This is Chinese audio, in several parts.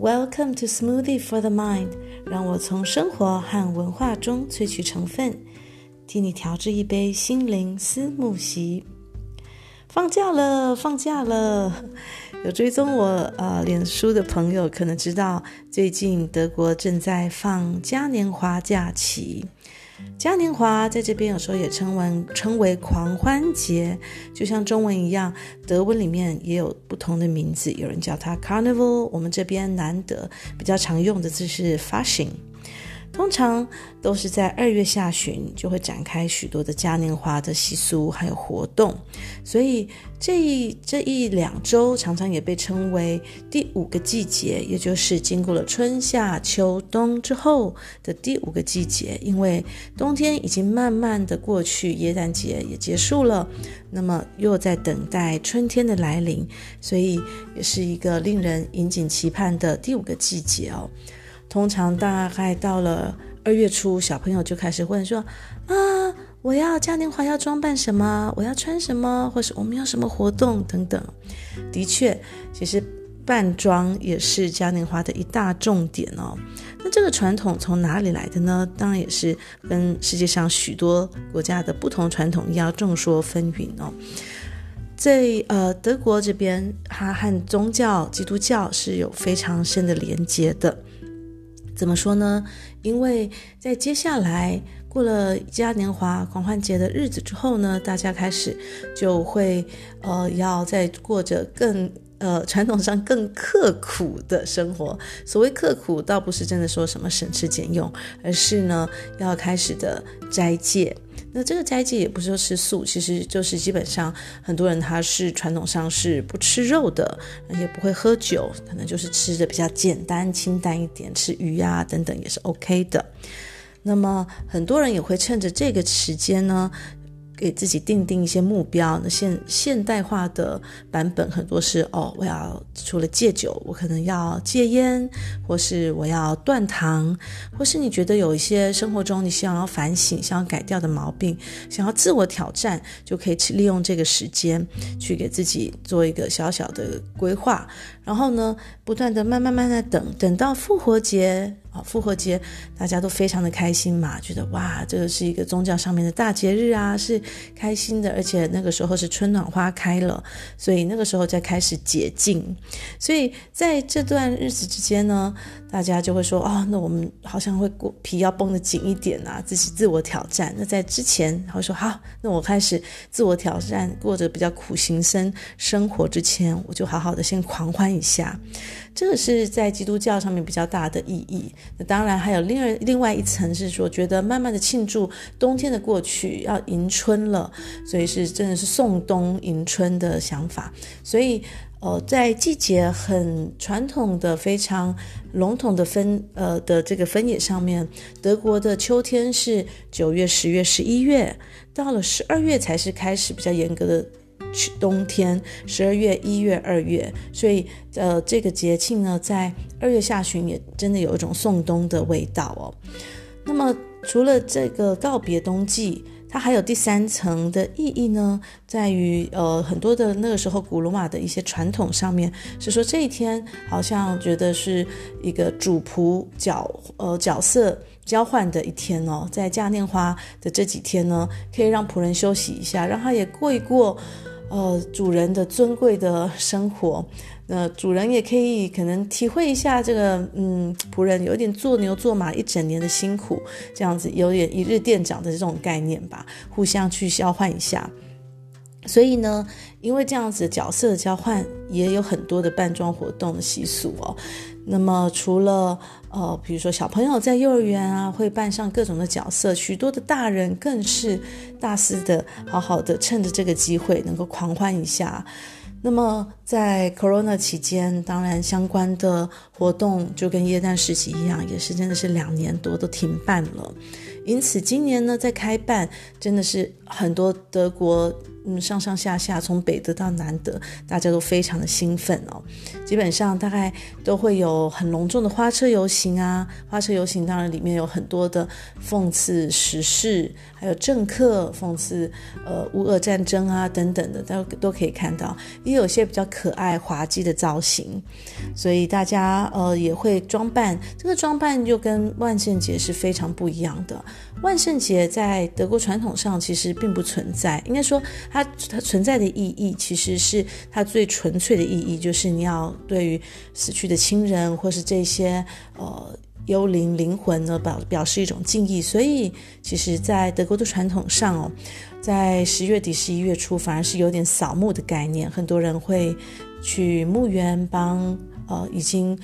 Welcome to Smoothie for the Mind，让我从生活和文化中萃取成分，替你调制一杯心灵思慕昔。放假了，放假了！有追踪我呃脸书的朋友可能知道，最近德国正在放嘉年华假期。嘉年华在这边有时候也称为称为狂欢节，就像中文一样，德文里面也有不同的名字，有人叫它 Carnival，我们这边难得比较常用的字是 f a s h i n g。通常都是在二月下旬就会展开许多的嘉年华的习俗还有活动，所以这一这一两周常常也被称为第五个季节，也就是经过了春夏秋冬之后的第五个季节。因为冬天已经慢慢的过去，耶诞节也结束了，那么又在等待春天的来临，所以也是一个令人引颈期盼的第五个季节哦。通常大概到了二月初，小朋友就开始问说：“啊，我要嘉年华要装扮什么？我要穿什么？或是我们有什么活动等等。”的确，其实扮装也是嘉年华的一大重点哦。那这个传统从哪里来的呢？当然也是跟世界上许多国家的不同传统要众说纷纭哦。在呃德国这边，它和宗教基督教是有非常深的连接的。怎么说呢？因为在接下来过了嘉年华狂欢节的日子之后呢，大家开始就会呃要再过着更呃传统上更刻苦的生活。所谓刻苦，倒不是真的说什么省吃俭用，而是呢要开始的斋戒。那这个斋戒也不是说吃素，其实就是基本上很多人他是传统上是不吃肉的，也不会喝酒，可能就是吃的比较简单清淡一点，吃鱼啊等等也是 OK 的。那么很多人也会趁着这个时间呢，给自己定定一些目标。那现现代化的版本很多是哦，我要除了戒酒，我可能要戒烟，或是我要断糖，或是你觉得有一些生活中你想要反省、想要改掉的毛病，想要自我挑战，就可以去利用这个时间去给自己做一个小小的规划。然后呢，不断的慢慢慢的等，等到复活节。啊，复活节大家都非常的开心嘛，觉得哇，这个是一个宗教上面的大节日啊，是开心的，而且那个时候是春暖花开了，所以那个时候再开始解禁，所以在这段日子之间呢，大家就会说，哦，那我们好像会过皮要绷得紧一点啊，自己自我挑战。那在之前，会说好，那我开始自我挑战，过着比较苦行僧生活之前，我就好好的先狂欢一下。这个是在基督教上面比较大的意义。那当然还有另外另外一层是说，觉得慢慢的庆祝冬天的过去，要迎春了，所以是真的是送冬迎春的想法。所以呃，在季节很传统的、非常笼统的分呃的这个分野上面，德国的秋天是九月、十月、十一月，到了十二月才是开始比较严格的。冬天，十二月、一月、二月，所以呃，这个节庆呢，在二月下旬也真的有一种送冬的味道哦。那么，除了这个告别冬季，它还有第三层的意义呢，在于呃，很多的那个时候古罗马的一些传统上面是说，这一天好像觉得是一个主仆角呃角色交换的一天哦，在嘉年华的这几天呢，可以让仆人休息一下，让他也过一过。呃，主人的尊贵的生活，那主人也可以可能体会一下这个，嗯，仆人有点做牛做马一整年的辛苦，这样子有点一日店长的这种概念吧，互相去交换一下。所以呢，因为这样子角色的交换，也有很多的扮装活动的习俗哦。那么除了呃，比如说小朋友在幼儿园啊，会扮上各种的角色，许多的大人更是大肆的，好好的趁着这个机会能够狂欢一下。那么在 Corona 期间，当然相关的活动就跟耶诞市集一样，也是真的是两年多都停办了。因此今年呢，在开办真的是很多德国嗯，上上下下从北德到南德，大家都非常的兴奋哦。基本上大概都会有很隆重的花车游行啊，花车游行当然里面有很多的讽刺时事，还有政客讽刺呃乌俄战争啊等等的，都都可以看到。也有些比较可爱滑稽的造型，所以大家呃也会装扮。这个装扮就跟万圣节是非常不一样的。万圣节在德国传统上其实并不存在，应该说它它存在的意义其实是它最纯粹的意义，就是你要对于死去的亲人或是这些呃幽灵灵魂呢表表示一种敬意。所以其实，在德国的传统上哦，在十月底十一月初反而是有点扫墓的概念，很多人会去墓园帮。呃，已经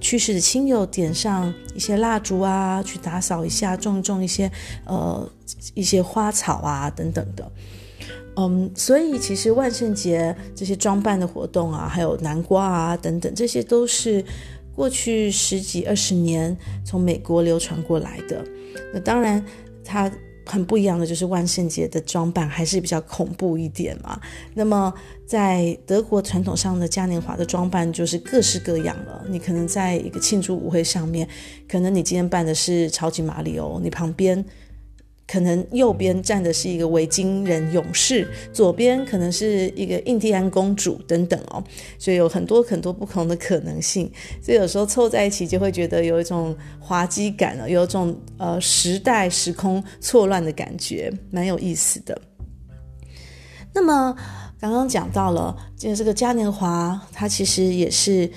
去世的亲友点上一些蜡烛啊，去打扫一下，种种一些呃一些花草啊等等的。嗯，所以其实万圣节这些装扮的活动啊，还有南瓜啊等等，这些都是过去十几二十年从美国流传过来的。那当然，它。很不一样的就是万圣节的装扮还是比较恐怖一点嘛。那么在德国传统上的嘉年华的装扮就是各式各样了。你可能在一个庆祝舞会上面，可能你今天扮的是超级马里奥，你旁边。可能右边站的是一个维京人勇士，左边可能是一个印第安公主等等哦，所以有很多很多不同的可能性，所以有时候凑在一起就会觉得有一种滑稽感了，有一种呃时代时空错乱的感觉，蛮有意思的。那么刚刚讲到了，就是这个嘉年华，它其实也是。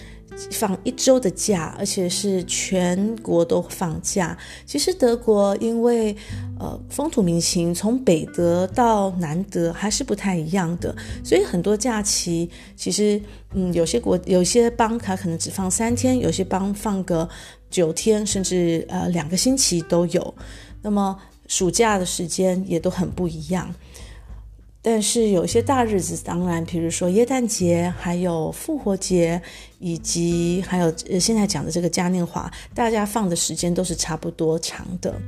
放一周的假，而且是全国都放假。其实德国因为呃风土民情，从北德到南德还是不太一样的，所以很多假期其实嗯有些国有些邦卡可能只放三天，有些邦放个九天，甚至呃两个星期都有。那么暑假的时间也都很不一样。但是有些大日子，当然，比如说耶诞节，还有复活节，以及还有现在讲的这个嘉年华，大家放的时间都是差不多长的。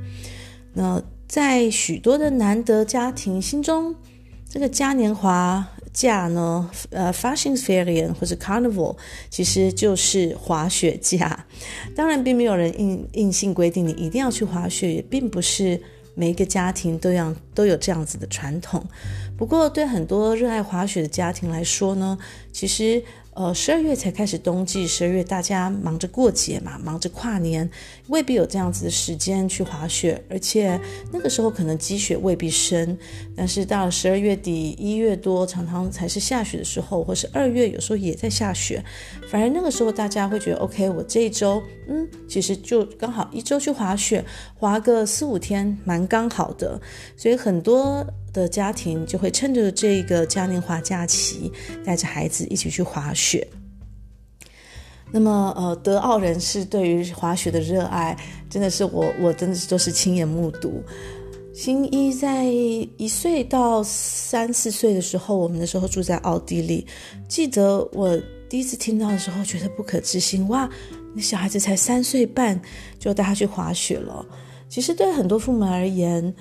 那在许多的南德家庭心中，这个嘉年华假呢，呃，Faschingsferien 或者 Carnival，其实就是滑雪假。当然，并没有人硬硬性规定你一定要去滑雪，也并不是。每一个家庭都要都有这样子的传统，不过对很多热爱滑雪的家庭来说呢，其实。呃，十二月才开始冬季，十二月大家忙着过节嘛，忙着跨年，未必有这样子的时间去滑雪，而且那个时候可能积雪未必深。但是到了十二月底、一月多，常常才是下雪的时候，或是二月有时候也在下雪。反而那个时候大家会觉得，OK，我这一周，嗯，其实就刚好一周去滑雪，滑个四五天，蛮刚好的。所以很多。的家庭就会趁着这个嘉年华假期，带着孩子一起去滑雪。那么，呃，德奥人士对于滑雪的热爱，真的是我，我真的是都是亲眼目睹。新一在一岁到三四岁的时候，我们那时候住在奥地利，记得我第一次听到的时候，觉得不可置信，哇，那小孩子才三岁半就带他去滑雪了。其实对很多父母而言，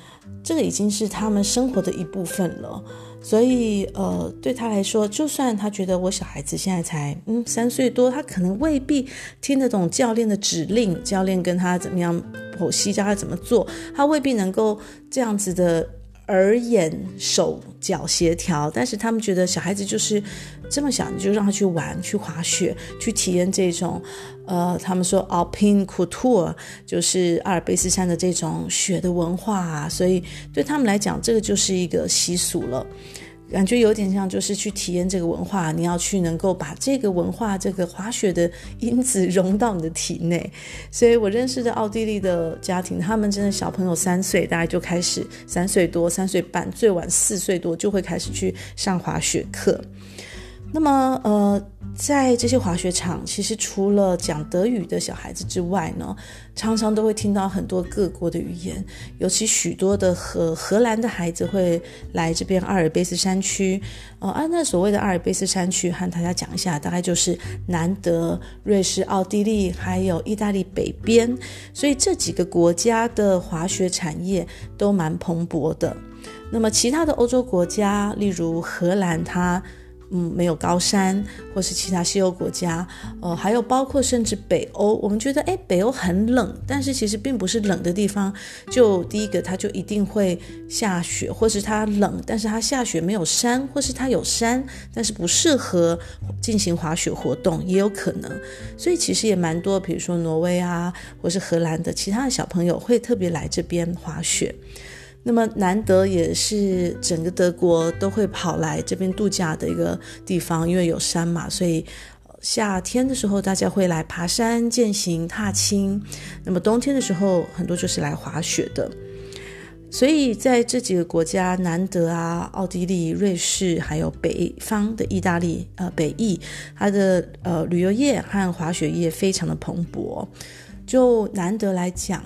这个已经是他们生活的一部分了。所以，呃，对他来说，就算他觉得我小孩子现在才嗯三岁多，他可能未必听得懂教练的指令，教练跟他怎么样剖析，教他怎么做，他未必能够这样子的。耳眼手脚协调，但是他们觉得小孩子就是这么小，你就让他去玩、去滑雪、去体验这种，呃，他们说 Alpine culture 就是阿尔卑斯山的这种雪的文化啊，所以对他们来讲，这个就是一个习俗了。感觉有点像，就是去体验这个文化，你要去能够把这个文化、这个滑雪的因子融到你的体内。所以我认识的奥地利的家庭，他们真的小朋友三岁，大概就开始三岁多、三岁半，最晚四岁多就会开始去上滑雪课。那么，呃，在这些滑雪场，其实除了讲德语的小孩子之外呢，常常都会听到很多各国的语言，尤其许多的荷荷兰的孩子会来这边阿尔卑斯山区。呃，按那所谓的阿尔卑斯山区，和大家讲一下，大概就是南德、瑞士、奥地利，还有意大利北边，所以这几个国家的滑雪产业都蛮蓬勃的。那么其他的欧洲国家，例如荷兰，它嗯，没有高山，或是其他西欧国家，呃，还有包括甚至北欧，我们觉得，诶，北欧很冷，但是其实并不是冷的地方。就第一个，它就一定会下雪，或是它冷，但是它下雪没有山，或是它有山，但是不适合进行滑雪活动，也有可能。所以其实也蛮多，比如说挪威啊，或是荷兰的其他的小朋友会特别来这边滑雪。那么南德也是整个德国都会跑来这边度假的一个地方，因为有山嘛，所以夏天的时候大家会来爬山、健行、踏青。那么冬天的时候，很多就是来滑雪的。所以在这几个国家，南德啊、奥地利、瑞士，还有北方的意大利，呃，北意，它的呃旅游业和滑雪业非常的蓬勃。就南德来讲。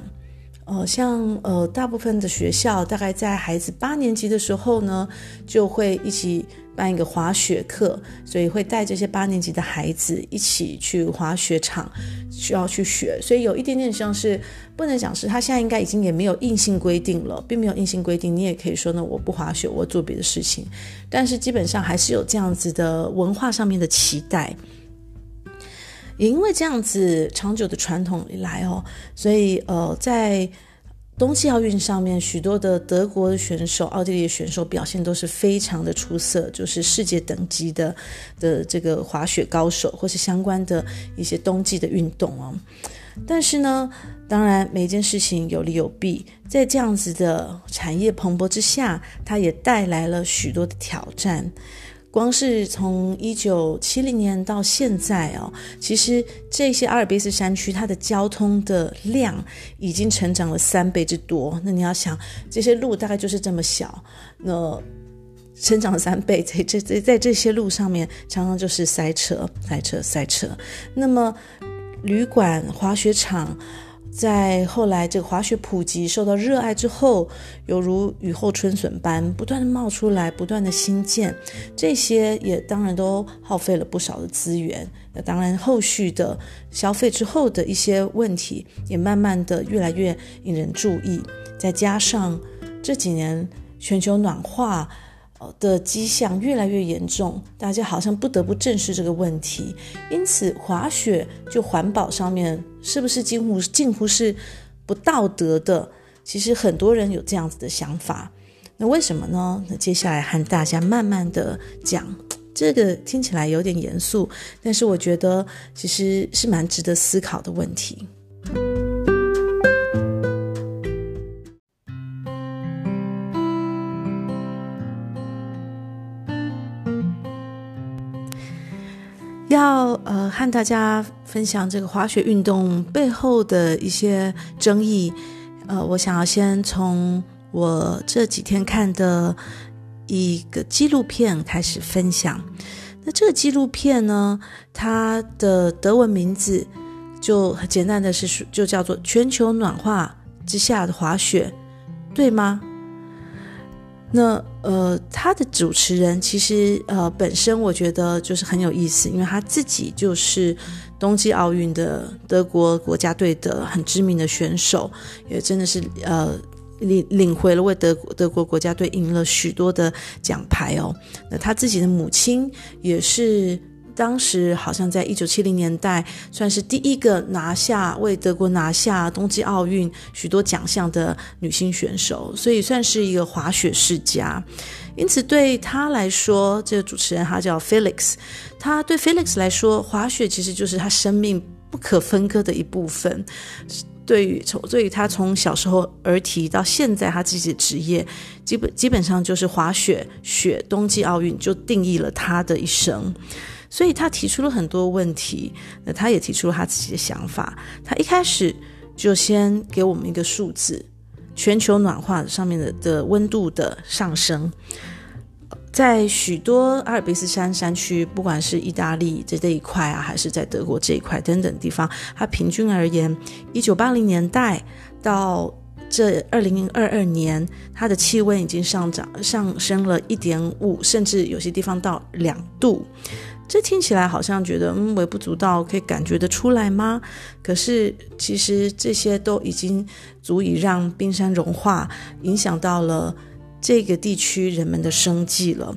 呃，像呃，大部分的学校大概在孩子八年级的时候呢，就会一起办一个滑雪课，所以会带这些八年级的孩子一起去滑雪场，需要去学。所以有一点点像是不能讲是，他现在应该已经也没有硬性规定了，并没有硬性规定。你也可以说呢，我不滑雪，我做别的事情。但是基本上还是有这样子的文化上面的期待。也因为这样子长久的传统以来哦，所以呃，在冬季奥运上面，许多的德国的选手、奥地利的选手表现都是非常的出色，就是世界等级的的这个滑雪高手，或是相关的一些冬季的运动哦。但是呢，当然每件事情有利有弊，在这样子的产业蓬勃之下，它也带来了许多的挑战。光是从一九七零年到现在哦，其实这些阿尔卑斯山区它的交通的量已经成长了三倍之多。那你要想，这些路大概就是这么小，那成长了三倍，在这在在这些路上面，常常就是塞车、塞车、塞车。那么旅馆、滑雪场。在后来，这个滑雪普及、受到热爱之后，犹如雨后春笋般不断的冒出来，不断的新建，这些也当然都耗费了不少的资源。那当然，后续的消费之后的一些问题，也慢慢的越来越引人注意。再加上这几年全球暖化。的迹象越来越严重，大家好像不得不正视这个问题。因此，滑雪就环保上面是不是近乎近乎是不道德的？其实很多人有这样子的想法。那为什么呢？那接下来和大家慢慢的讲，这个听起来有点严肃，但是我觉得其实是蛮值得思考的问题。和大家分享这个滑雪运动背后的一些争议，呃，我想要先从我这几天看的一个纪录片开始分享。那这个纪录片呢，它的德文名字就很简单的是就叫做《全球暖化之下的滑雪》，对吗？那呃，他的主持人其实呃本身我觉得就是很有意思，因为他自己就是冬季奥运的德国国家队的很知名的选手，也真的是呃领领回了为德国德国国家队赢了许多的奖牌哦。那他自己的母亲也是。当时好像在一九七零年代，算是第一个拿下为德国拿下冬季奥运许多奖项的女性选手，所以算是一个滑雪世家。因此对他来说，这个主持人他叫 Felix，他对 Felix 来说，滑雪其实就是他生命不可分割的一部分。对于从对于他从小时候儿提到现在他自己的职业，基本基本上就是滑雪雪冬季奥运就定义了他的一生。所以他提出了很多问题，那他也提出了他自己的想法。他一开始就先给我们一个数字：全球暖化上面的的温度的上升。在许多阿尔卑斯山山区，不管是意大利这这一块啊，还是在德国这一块等等地方，它平均而言，一九八零年代到这二零二二年，它的气温已经上涨上升了一点五，甚至有些地方到两度。这听起来好像觉得嗯微不足道，可以感觉得出来吗？可是其实这些都已经足以让冰山融化，影响到了。这个地区人们的生计了，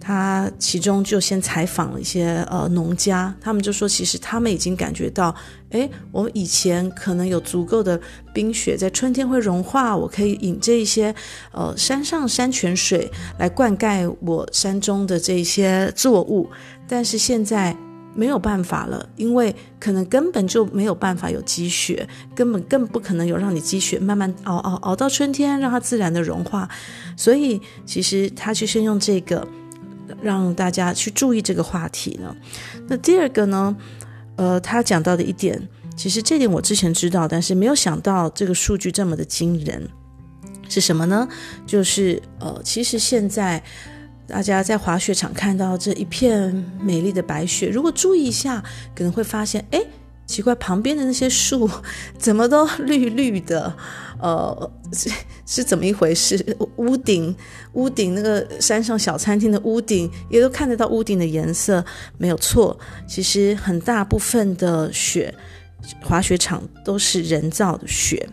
他其中就先采访了一些呃农家，他们就说，其实他们已经感觉到，诶，我以前可能有足够的冰雪在春天会融化，我可以引这一些呃山上山泉水来灌溉我山中的这些作物，但是现在。没有办法了，因为可能根本就没有办法有积雪，根本更不可能有让你积雪慢慢熬熬熬到春天，让它自然的融化。所以其实他就先用这个让大家去注意这个话题呢。那第二个呢，呃，他讲到的一点，其实这点我之前知道，但是没有想到这个数据这么的惊人，是什么呢？就是呃，其实现在。大家在滑雪场看到这一片美丽的白雪，如果注意一下，可能会发现，哎，奇怪，旁边的那些树 怎么都 绿绿的？呃，是是怎么一回事？屋顶，屋顶那个山上小餐厅的屋顶，也都看得到屋顶的颜色，没有错。其实很大部分的雪，滑雪场都是人造的雪。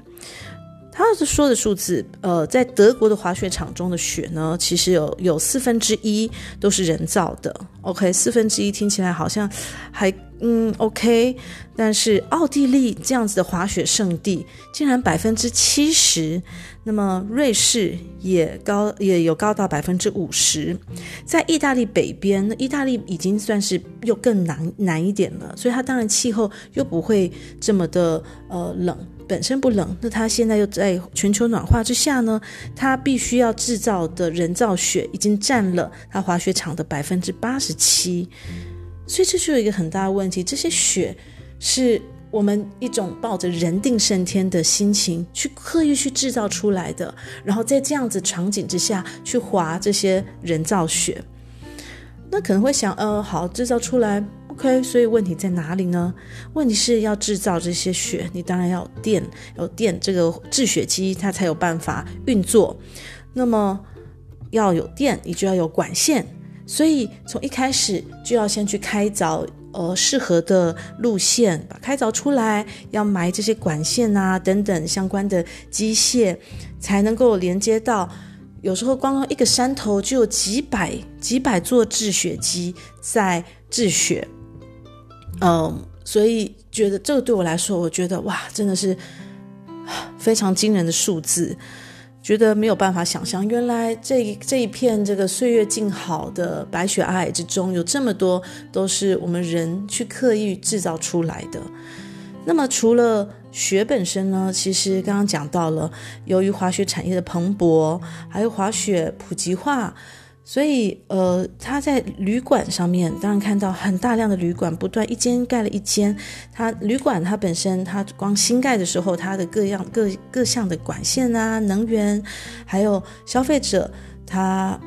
他是说的数字，呃，在德国的滑雪场中的雪呢，其实有有四分之一都是人造的。OK，四分之一听起来好像还嗯 OK，但是奥地利这样子的滑雪胜地竟然百分之七十，那么瑞士也高也有高到百分之五十，在意大利北边，那意大利已经算是又更难难一点了，所以它当然气候又不会这么的呃冷。本身不冷，那它现在又在全球暖化之下呢，它必须要制造的人造雪已经占了它滑雪场的百分之八十七，所以这就有一个很大的问题：这些雪是我们一种抱着人定胜天的心情去刻意去制造出来的，然后在这样子场景之下去滑这些人造雪，那可能会想，呃，好，制造出来。OK，所以问题在哪里呢？问题是要制造这些雪，你当然要电，有电这个制雪机它才有办法运作。那么要有电，你就要有管线，所以从一开始就要先去开凿呃适合的路线，把开凿出来，要埋这些管线啊等等相关的机械，才能够连接到。有时候光一个山头就有几百几百座制雪机在制雪。嗯，所以觉得这个对我来说，我觉得哇，真的是非常惊人的数字，觉得没有办法想象，原来这一这一片这个岁月静好的白雪皑皑之中，有这么多都是我们人去刻意制造出来的。那么除了雪本身呢，其实刚刚讲到了，由于滑雪产业的蓬勃，还有滑雪普及化。所以，呃，他在旅馆上面，当然看到很大量的旅馆不断一间盖了一间。它旅馆它本身，它光新盖的时候，它的各样各各项的管线啊、能源，还有消费者他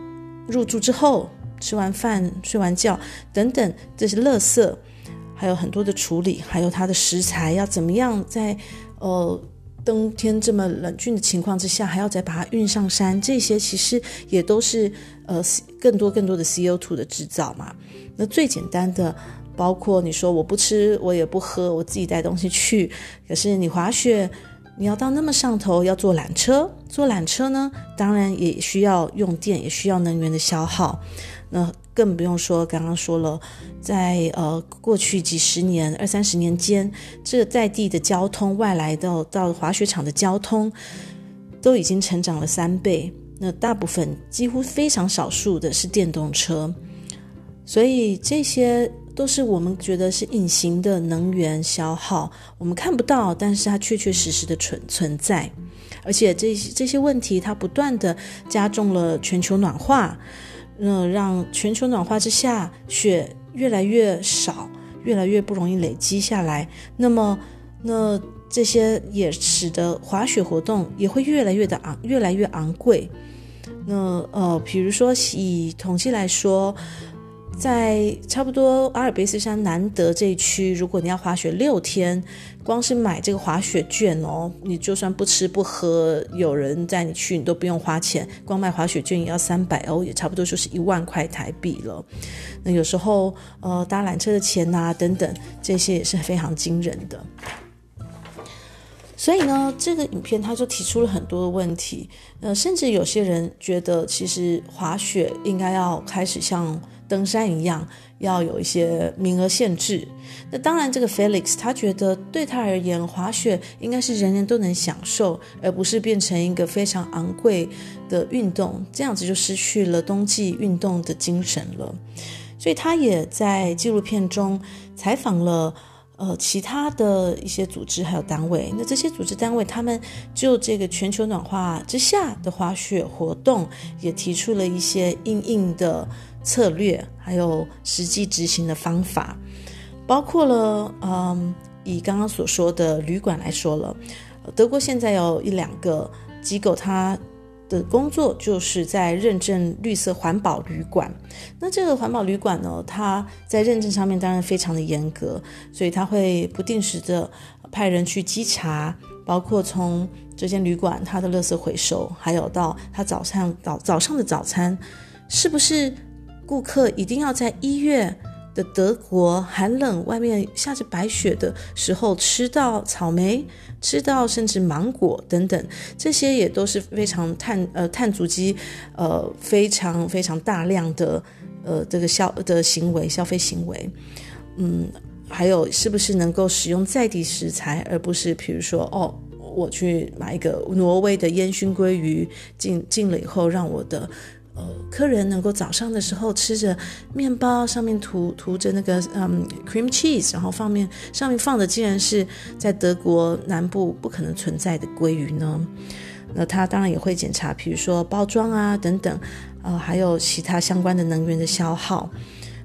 入住之后吃完饭、睡完觉等等这些垃圾，还有很多的处理，还有它的食材要怎么样在呃。冬天这么冷峻的情况之下，还要再把它运上山，这些其实也都是呃更多更多的 CO2 的制造嘛。那最简单的，包括你说我不吃，我也不喝，我自己带东西去。可是你滑雪，你要到那么上头，要坐缆车，坐缆车呢，当然也需要用电，也需要能源的消耗。那更不用说，刚刚说了，在呃过去几十年、二三十年间，这在地的交通、外来的到滑雪场的交通，都已经成长了三倍。那大部分几乎非常少数的是电动车，所以这些都是我们觉得是隐形的能源消耗，我们看不到，但是它确确实实的存存在。而且这些这些问题，它不断的加重了全球暖化。那让全球暖化之下，雪越来越少，越来越不容易累积下来。那么，那这些也使得滑雪活动也会越来越的昂，越来越昂贵。那呃，比如说以统计来说。在差不多阿尔卑斯山南德这一区，如果你要滑雪六天，光是买这个滑雪券哦，你就算不吃不喝，有人带你去，你都不用花钱，光买滑雪券也要三百欧，也差不多就是一万块台币了。那有时候呃搭缆车的钱啊等等，这些也是非常惊人的。所以呢，这个影片他就提出了很多的问题，呃，甚至有些人觉得，其实滑雪应该要开始像登山一样，要有一些名额限制。那当然，这个 Felix 他觉得对他而言，滑雪应该是人人都能享受，而不是变成一个非常昂贵的运动，这样子就失去了冬季运动的精神了。所以他也在纪录片中采访了呃其他的一些组织还有单位。那这些组织单位他们就这个全球暖化之下的滑雪活动，也提出了一些因应的。策略还有实际执行的方法，包括了，嗯，以刚刚所说的旅馆来说了，德国现在有一两个机构，它的工作就是在认证绿色环保旅馆。那这个环保旅馆呢，它在认证上面当然非常的严格，所以它会不定时的派人去稽查，包括从这间旅馆它的垃圾回收，还有到它早上早早上的早餐是不是。顾客一定要在一月的德国寒冷、外面下着白雪的时候吃到草莓，吃到甚至芒果等等，这些也都是非常碳呃碳足迹呃非常非常大量的呃这个消的行为消费行为，嗯，还有是不是能够使用在地食材，而不是比如说哦，我去买一个挪威的烟熏鲑鱼进进了以后让我的。呃，客人能够早上的时候吃着面包，上面涂涂着那个嗯 cream cheese，然后放面上面放的竟然是在德国南部不可能存在的鲑鱼呢？那他当然也会检查，比如说包装啊等等，呃，还有其他相关的能源的消耗。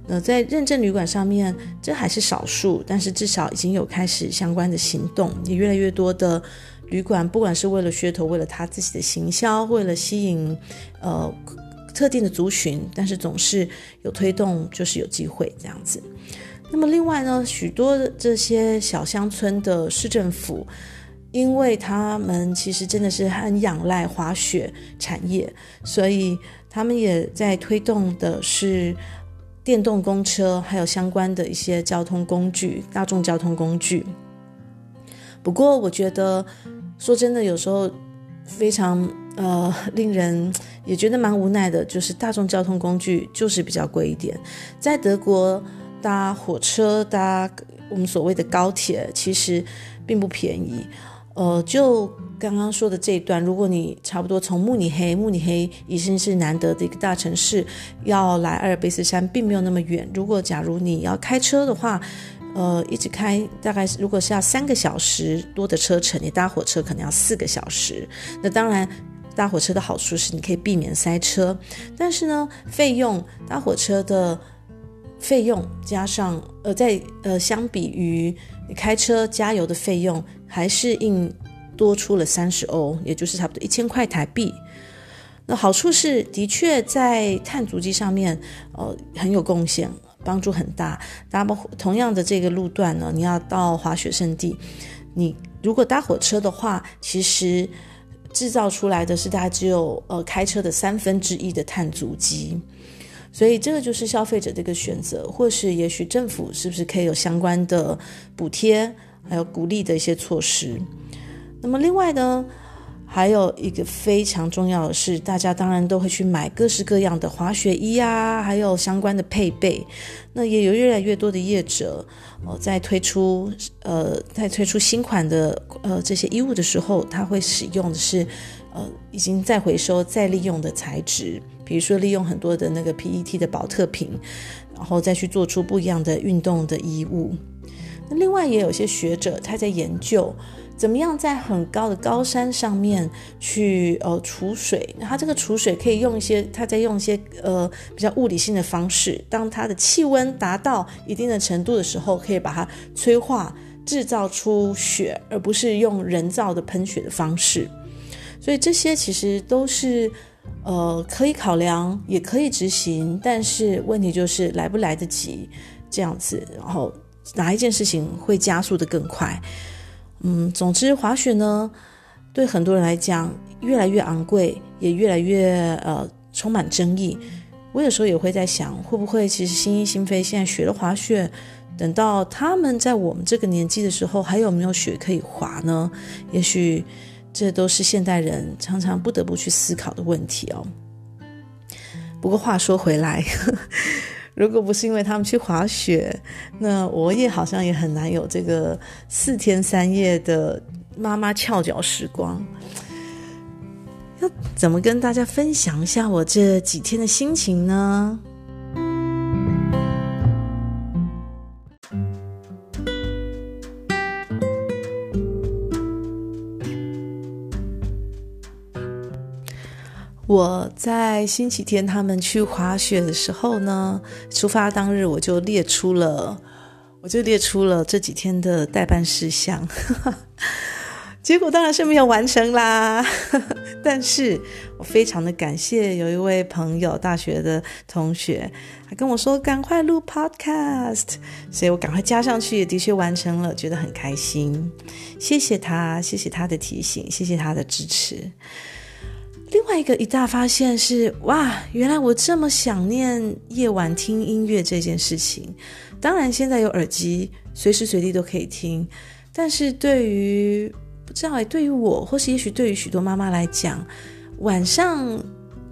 那在认证旅馆上面，这还是少数，但是至少已经有开始相关的行动，也越来越多的旅馆，不管是为了噱头，为了他自己的行销，为了吸引呃。特定的族群，但是总是有推动，就是有机会这样子。那么另外呢，许多这些小乡村的市政府，因为他们其实真的是很仰赖滑雪产业，所以他们也在推动的是电动公车，还有相关的一些交通工具，大众交通工具。不过我觉得，说真的，有时候非常。呃，令人也觉得蛮无奈的，就是大众交通工具就是比较贵一点。在德国搭火车、搭我们所谓的高铁，其实并不便宜。呃，就刚刚说的这一段，如果你差不多从慕尼黑，慕尼黑已经是难得的一个大城市，要来阿尔卑斯山并没有那么远。如果假如你要开车的话，呃，一直开大概如果是要三个小时多的车程，你搭火车可能要四个小时。那当然。搭火车的好处是你可以避免塞车，但是呢，费用搭火车的费用加上呃，在呃相比于你开车加油的费用，还是硬多出了三十欧，也就是差不多一千块台币。那好处是的确在碳足迹上面呃很有贡献，帮助很大。搭同样的这个路段呢，你要到滑雪胜地，你如果搭火车的话，其实。制造出来的是大概只有呃开车的三分之一的碳足迹，所以这个就是消费者的一个选择，或是也许政府是不是可以有相关的补贴，还有鼓励的一些措施。那么另外呢，还有一个非常重要的是，大家当然都会去买各式各样的滑雪衣啊，还有相关的配备。那也有越来越多的业者，呃，在推出呃在推出新款的呃这些衣物的时候，它会使用的是呃已经再回收再利用的材质，比如说利用很多的那个 PET 的保特瓶，然后再去做出不一样的运动的衣物。那另外也有些学者他在研究。怎么样在很高的高山上面去呃储水？它这个储水可以用一些，它在用一些呃比较物理性的方式。当它的气温达到一定的程度的时候，可以把它催化，制造出雪，而不是用人造的喷雪的方式。所以这些其实都是呃，可以考量，也可以执行，但是问题就是来不来得及这样子，然后哪一件事情会加速得更快？嗯，总之滑雪呢，对很多人来讲越来越昂贵，也越来越呃充满争议。我有时候也会在想，会不会其实新一新飞现在学了滑雪，等到他们在我们这个年纪的时候，还有没有雪可以滑呢？也许。这都是现代人常常不得不去思考的问题哦。不过话说回来，如果不是因为他们去滑雪，那我也好像也很难有这个四天三夜的妈妈翘脚时光。要怎么跟大家分享一下我这几天的心情呢？我在星期天他们去滑雪的时候呢，出发当日我就列出了，我就列出了这几天的待办事项，结果当然是没有完成啦。但是我非常的感谢有一位朋友，大学的同学，他跟我说赶快录 Podcast，所以我赶快加上去，也的确完成了，觉得很开心。谢谢他，谢谢他的提醒，谢谢他的支持。另外一个一大发现是，哇，原来我这么想念夜晚听音乐这件事情。当然，现在有耳机，随时随地都可以听。但是对于不知道哎，对于我，或是也许对于许多妈妈来讲，晚上。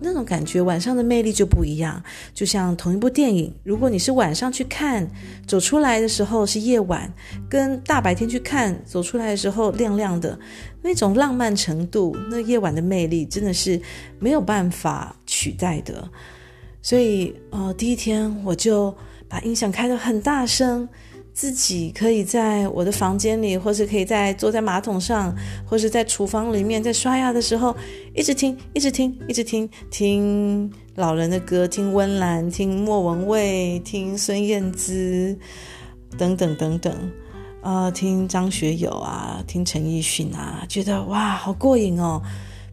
那种感觉，晚上的魅力就不一样。就像同一部电影，如果你是晚上去看，走出来的时候是夜晚，跟大白天去看，走出来的时候亮亮的，那种浪漫程度，那夜晚的魅力真的是没有办法取代的。所以，呃，第一天我就把音响开得很大声。自己可以在我的房间里，或是可以在坐在马桶上，或是在厨房里面，在刷牙的时候，一直听，一直听，一直听，听老人的歌，听温岚，听莫文蔚，听孙燕姿，等等等等，啊、呃，听张学友啊，听陈奕迅啊，觉得哇，好过瘾哦！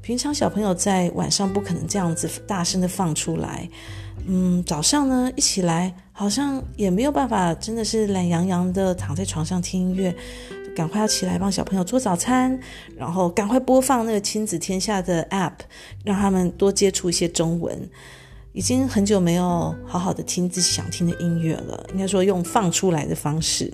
平常小朋友在晚上不可能这样子大声的放出来。嗯，早上呢，一起来好像也没有办法，真的是懒洋洋的躺在床上听音乐，赶快要起来帮小朋友做早餐，然后赶快播放那个亲子天下的 App，让他们多接触一些中文。已经很久没有好好的听自己想听的音乐了，应该说用放出来的方式。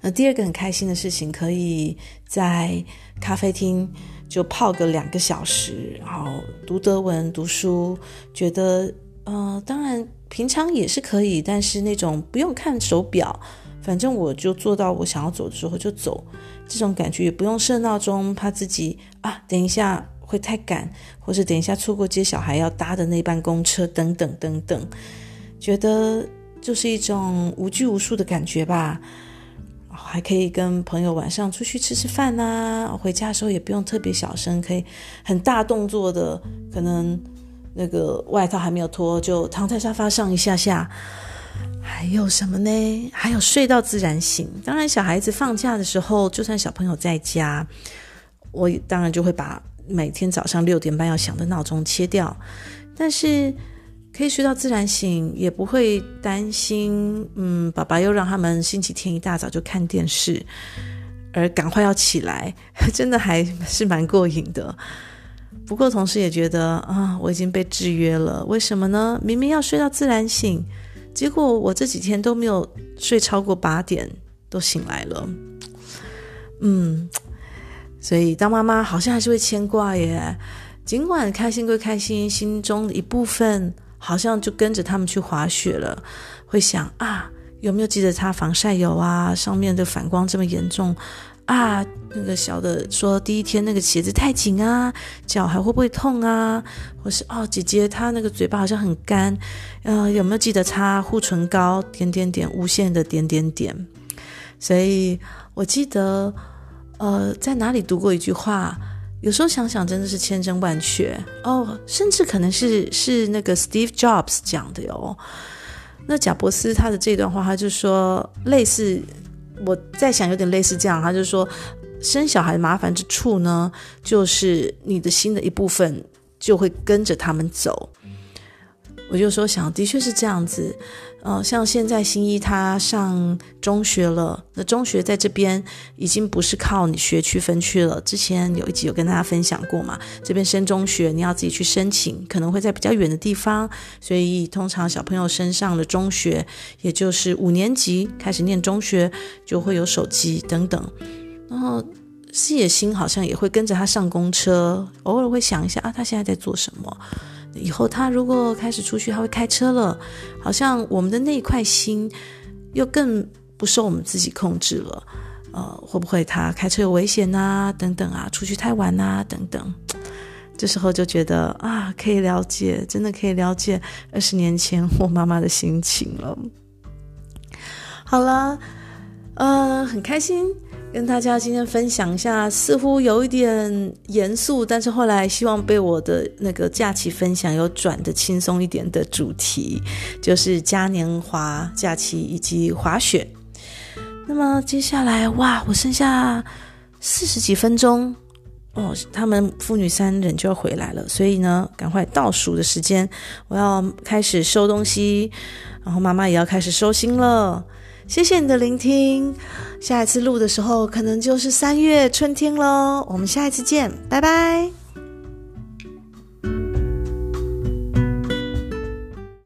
那第二个很开心的事情，可以在咖啡厅就泡个两个小时，然后读德文、读书，觉得。呃，当然，平常也是可以，但是那种不用看手表，反正我就做到我想要走的时候就走，这种感觉也不用设闹钟，怕自己啊，等一下会太赶，或是等一下错过接小孩要搭的那班公车，等等等等，觉得就是一种无拘无束的感觉吧。还可以跟朋友晚上出去吃吃饭啊，回家的时候也不用特别小声，可以很大动作的，可能。那个外套还没有脱，就躺在沙发上一下下。还有什么呢？还有睡到自然醒。当然，小孩子放假的时候，就算小朋友在家，我当然就会把每天早上六点半要响的闹钟切掉。但是可以睡到自然醒，也不会担心，嗯，爸爸又让他们星期天一大早就看电视，而赶快要起来，真的还是蛮过瘾的。不过，同时也觉得啊，我已经被制约了。为什么呢？明明要睡到自然醒，结果我这几天都没有睡超过八点，都醒来了。嗯，所以当妈妈好像还是会牵挂耶。尽管开心归开心，心中的一部分好像就跟着他们去滑雪了，会想啊，有没有记得擦防晒油啊？上面的反光这么严重。啊，那个小的说第一天那个鞋子太紧啊，脚还会不会痛啊？或是哦，姐姐她那个嘴巴好像很干，呃，有没有记得擦护唇膏？点点点，无限的点点点。所以我记得，呃，在哪里读过一句话，有时候想想真的是千真万确哦，甚至可能是是那个 Steve Jobs 讲的哟。那贾伯斯他的这段话，他就说类似。我在想，有点类似这样，他就说，生小孩麻烦之处呢，就是你的心的一部分就会跟着他们走。我就说想，的确是这样子。呃，像现在新一他上中学了，那中学在这边已经不是靠你学区分区了。之前有一集有跟大家分享过嘛，这边升中学你要自己去申请，可能会在比较远的地方，所以通常小朋友升上了中学，也就是五年级开始念中学，就会有手机等等。然后视野心好像也会跟着他上公车，偶尔会想一下啊，他现在在做什么。以后他如果开始出去，他会开车了，好像我们的那一块心又更不受我们自己控制了。呃，会不会他开车有危险啊？等等啊，出去太晚啊？等等。这时候就觉得啊，可以了解，真的可以了解二十年前我妈妈的心情了。好了，呃，很开心。跟大家今天分享一下，似乎有一点严肃，但是后来希望被我的那个假期分享有转的轻松一点的主题，就是嘉年华假期以及滑雪。那么接下来，哇，我剩下四十几分钟哦，他们父女三人就要回来了，所以呢，赶快倒数的时间，我要开始收东西，然后妈妈也要开始收心了。谢谢你的聆听，下一次录的时候可能就是三月春天喽。我们下一次见，拜拜。